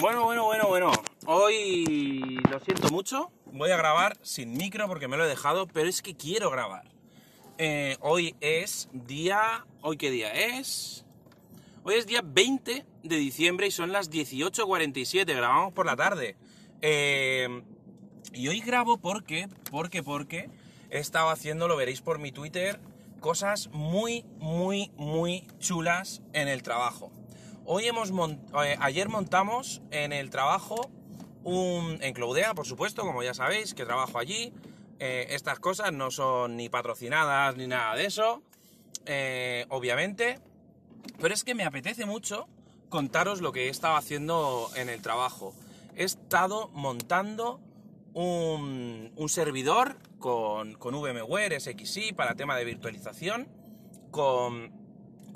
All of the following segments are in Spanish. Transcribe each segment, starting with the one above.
Bueno, bueno, bueno, bueno. Hoy lo siento mucho. Voy a grabar sin micro porque me lo he dejado, pero es que quiero grabar. Eh, hoy es día... ¿Hoy qué día es? Hoy es día 20 de diciembre y son las 18.47. Grabamos por la tarde. Eh, y hoy grabo porque, porque, porque he estado haciendo, lo veréis por mi Twitter, cosas muy, muy, muy chulas en el trabajo. Hoy hemos eh, ayer montamos en el trabajo un en Cloudea, por supuesto, como ya sabéis, que trabajo allí. Eh, estas cosas no son ni patrocinadas ni nada de eso, eh, obviamente. Pero es que me apetece mucho contaros lo que he estado haciendo en el trabajo. He estado montando un, un servidor con, con VMware SXI para tema de virtualización, con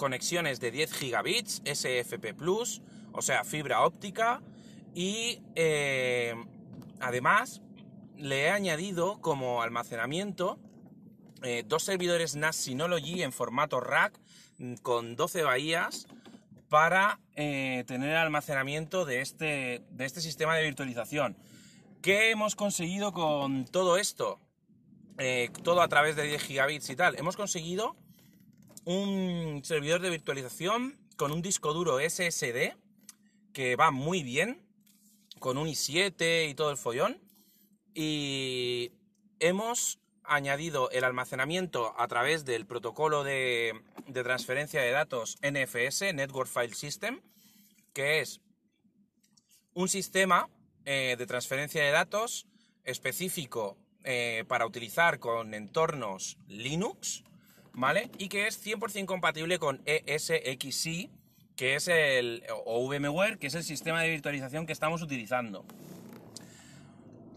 conexiones de 10 gigabits, SFP Plus, o sea, fibra óptica, y eh, además le he añadido como almacenamiento eh, dos servidores NAS Synology en formato rack mm, con 12 bahías para eh, tener almacenamiento de este, de este sistema de virtualización. ¿Qué hemos conseguido con todo esto? todo a través de 10 gigabits y tal. Hemos conseguido un servidor de virtualización con un disco duro SSD que va muy bien, con un i7 y todo el follón. Y hemos añadido el almacenamiento a través del protocolo de, transferencia de datos NFS, Network File System, que es un sistema eh, de transferencia de datos específico eh, para utilizar con entornos Linux ¿vale? Y que es 100% compatible con ESXi, que es el, o VMware, que es el sistema de virtualización que estamos utilizando.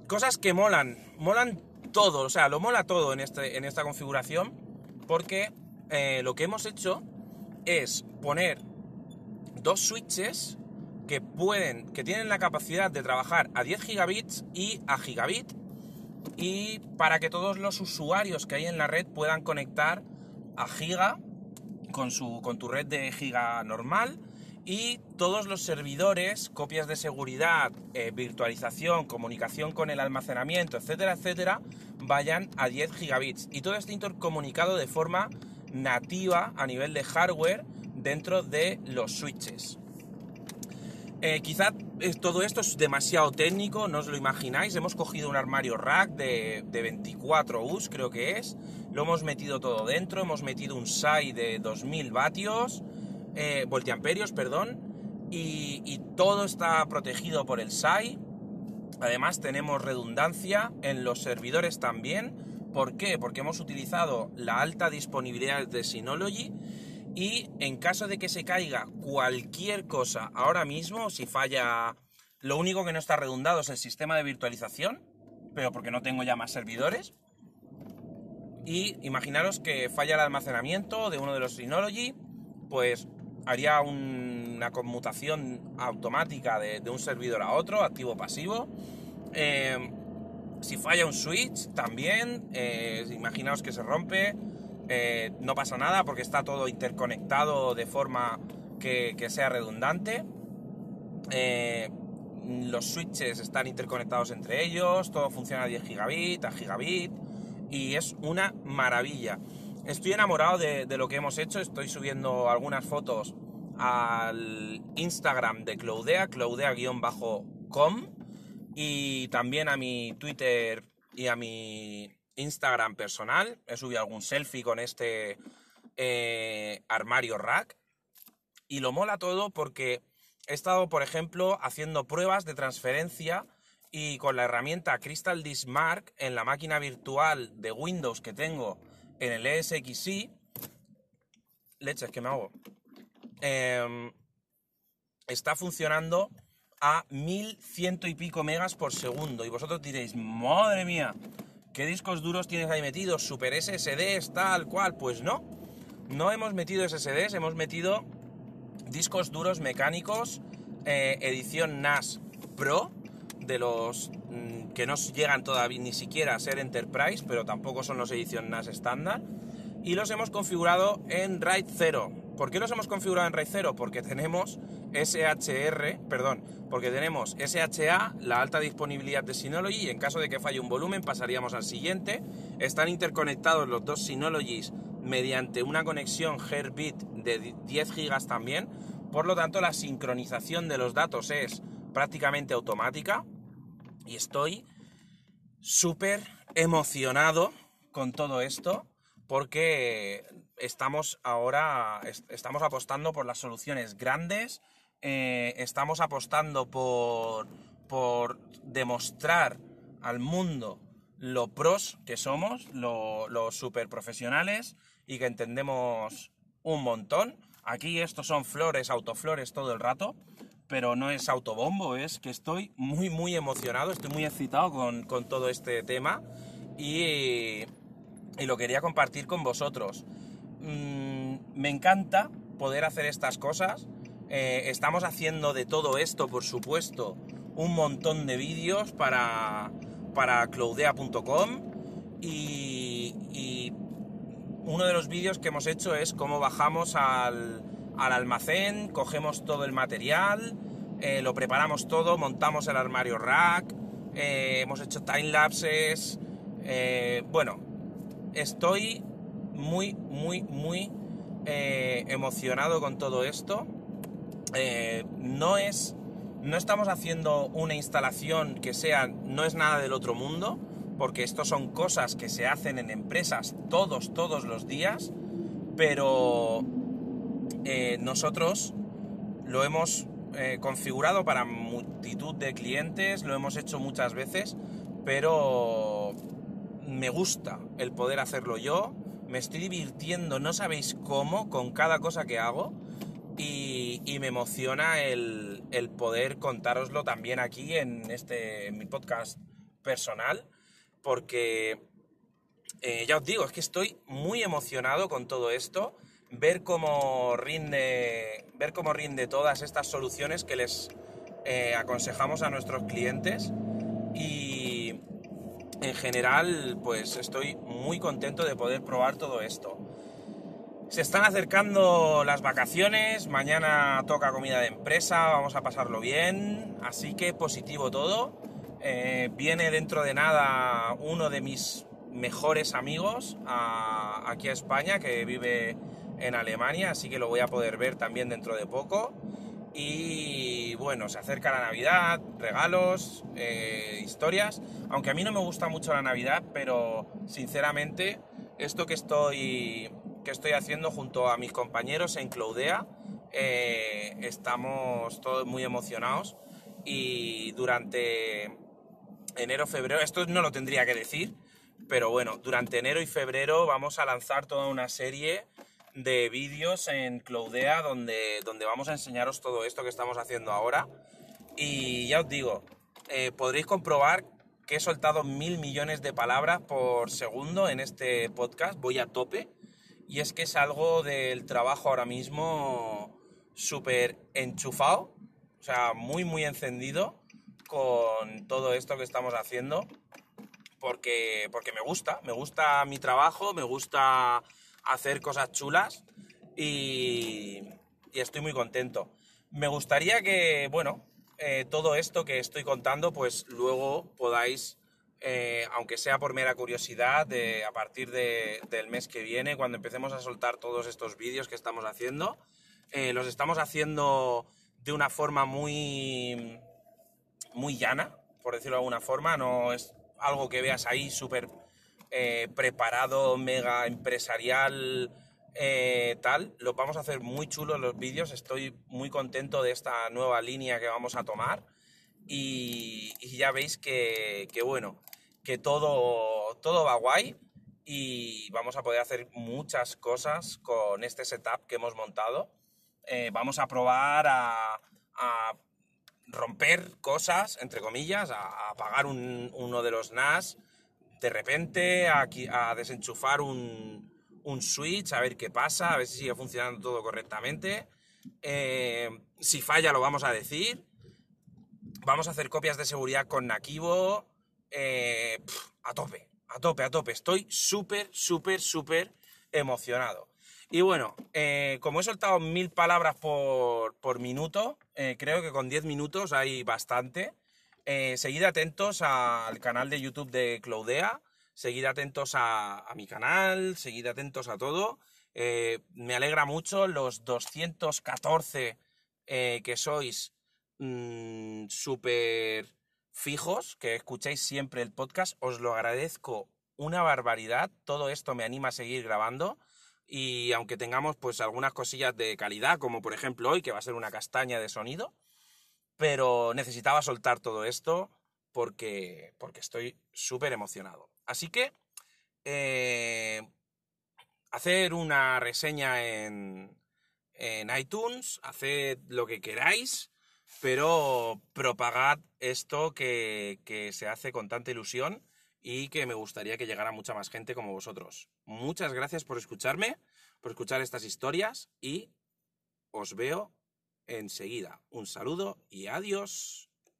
Cosas que molan, molan todo, o sea, lo mola todo en, este, en esta configuración, porque eh, lo que hemos hecho es poner dos switches que pueden, que tienen la capacidad de trabajar a 10 gigabits y a gigabit, y para que todos los usuarios que hay en la red puedan conectar a giga con, su, con tu red de giga normal y todos los servidores, copias de seguridad, eh, virtualización, comunicación con el almacenamiento, etcétera, etcétera, vayan a 10 gigabits. Y todo esté intercomunicado de forma nativa a nivel de hardware dentro de los switches. Eh, quizá todo esto es demasiado técnico, no os lo imagináis. Hemos cogido un armario rack de, 24 US, creo que es. Lo hemos metido todo dentro. Hemos metido un SAI de 2000 vatios, eh, voltiamperios, perdón. Y, y todo está protegido por el SAI. Además, tenemos redundancia en los servidores también. ¿Por qué? Porque hemos utilizado la alta disponibilidad de Synology y en caso de que se caiga cualquier cosa ahora mismo, si falla, lo único que no está redundado es el sistema de virtualización, pero porque no tengo ya más servidores. Y imaginaros que falla el almacenamiento de uno de los Synology, pues haría una conmutación automática de, un servidor a otro, activo-pasivo. Eh, si falla un switch, también, eh, imaginaos que se rompe, eh, no pasa nada porque está todo interconectado de forma que, sea redundante. Eh, los switches están interconectados entre ellos, todo funciona a 10 gigabit, a gigabit y es una maravilla. Estoy enamorado de, lo que hemos hecho, estoy subiendo algunas fotos al Instagram de Cloudea, cloudea-com y también a mi Twitter y a mi Instagram personal. He subido algún selfie con este eh, armario rack. Y lo mola todo porque he estado, por ejemplo, haciendo pruebas de transferencia y con la herramienta Crystal Disk Mark en la máquina virtual de Windows que tengo en el ESXi. Leches, que me hago. Em, está funcionando a 1100 y pico megas por segundo. Y vosotros diréis, madre mía, ¿Qué discos duros tienes ahí metidos? ¿Super SSDs, tal cual? Pues no. No hemos metido SSDs, hemos metido discos duros mecánicos, eh, edición NAS Pro, de los mm, que no llegan todavía ni siquiera a ser Enterprise, pero tampoco son los edición NAS estándar. Y los hemos configurado en RAID 0. ¿Por qué los hemos configurado en RAID 0? Porque tenemos SHR, perdón, porque tenemos SHA, la alta disponibilidad de Synology, y en caso de que falle un volumen pasaríamos al siguiente. Están interconectados los dos Synologies mediante una conexión Herbit de 10 GB también, por lo tanto la sincronización de los datos es prácticamente automática y estoy súper emocionado con todo esto porque estamos ahora estamos apostando por las soluciones grandes, eh, estamos apostando por, por demostrar al mundo lo pros que somos, los lo super profesionales y que entendemos un montón. Aquí estos son flores, autoflores todo el rato, pero no es autobombo, es que estoy muy, muy emocionado, estoy muy excitado con, con todo este tema y, y, lo quería compartir con vosotros. Mm, me encanta poder hacer estas cosas. Eh, estamos haciendo de todo esto, por supuesto, un montón de vídeos para, para cloudea.com y, uno de los vídeos que hemos hecho es cómo bajamos al, almacén, cogemos todo el material, eh, lo preparamos todo, montamos el armario rack, eh, hemos hecho time lapses. Bueno, estoy muy, muy, muy emocionado con todo esto. no es. No estamos haciendo una instalación que sea. no es nada del otro mundo porque esto son cosas que se hacen en empresas todos, todos los días, pero eh, nosotros lo hemos eh, configurado para multitud de clientes, lo hemos hecho muchas veces, pero me gusta el poder hacerlo yo, me estoy divirtiendo, no sabéis cómo, con cada cosa que hago. Y, me emociona el, poder contároslo también aquí en, este, mi podcast personal porque eh, ya os digo, es que estoy muy emocionado con todo esto, ver cómo rinde, ver cómo rinde todas estas soluciones que les eh, aconsejamos a nuestros clientes en general pues estoy muy contento de poder probar todo esto. Se están acercando las vacaciones, mañana toca comida de empresa, vamos a pasarlo bien, así que positivo todo. Eh, viene dentro de nada uno de mis mejores amigos aquí a España, que vive en Alemania, así que lo voy a poder ver también dentro de poco. Y bueno, se acerca la Navidad, regalos, eh, historias. Aunque a mí no me gusta mucho la Navidad, pero sinceramente esto que estoy, que estoy haciendo junto a mis compañeros en Cloudea, eh, estamos todos muy emocionados y durante enero, febrero, esto no lo tendría que decir, pero bueno, durante enero y febrero vamos a lanzar toda una serie de vídeos en Cloudea donde, donde vamos a enseñaros todo esto que estamos haciendo ahora. Y ya os digo, eh, podréis comprobar que he soltado mil millones de palabras por segundo en este podcast, voy a tope. Y es que es algo del trabajo ahora mismo súper enchufado, o sea, muy, muy encendido con todo esto que estamos haciendo porque, porque me gusta, me gusta mi trabajo, me gusta hacer cosas chulas y, estoy muy contento. Me gustaría que, bueno, eh, todo esto que estoy contando, pues luego podáis, eh, aunque sea por mera curiosidad, de, a partir del mes que viene, cuando empecemos a soltar todos estos vídeos que estamos haciendo, eh, los estamos haciendo de una forma muy muy llana, por decirlo de alguna forma, no es algo que veas ahí súper eh, preparado, mega empresarial, eh, tal. Lo vamos a hacer muy chulo en los vídeos, estoy muy contento de esta nueva línea que vamos a tomar y, ya veis que, bueno, que todo, todo va guay y vamos a poder hacer muchas cosas con este setup que hemos montado. Eh, vamos a probar a romper cosas, entre comillas, a, apagar uno de los NAS de repente, a, a desenchufar un, switch, a ver qué pasa, a ver si sigue funcionando todo correctamente. Eh, si falla lo vamos a decir. Vamos a hacer copias de seguridad con Nakivo. Eh, a tope, a tope, a tope. Estoy súper, súper, súper emocionado. Y bueno, eh, como he soltado mil palabras por, por minuto, creo que con 10 minutos hay bastante. Eh, seguid atentos al canal de YouTube de Claudea, seguid atentos a, mi canal, seguid atentos a todo. Eh, me alegra mucho los 214 eh, que sois mm, súper fijos, que escucháis siempre el podcast. Os lo agradezco una barbaridad. Todo esto me anima a seguir grabando. Y aunque tengamos pues algunas cosillas de calidad, como por ejemplo hoy, que va a ser una castaña de sonido, pero necesitaba soltar todo esto porque, porque estoy súper emocionado. Así que, eh, hacer una reseña en, en iTunes, haced lo que queráis, pero propagad esto que, que se hace con tanta ilusión y que me gustaría que llegara mucha más gente como vosotros. Muchas gracias por escucharme, por escuchar estas historias y os veo enseguida. Un saludo y adiós.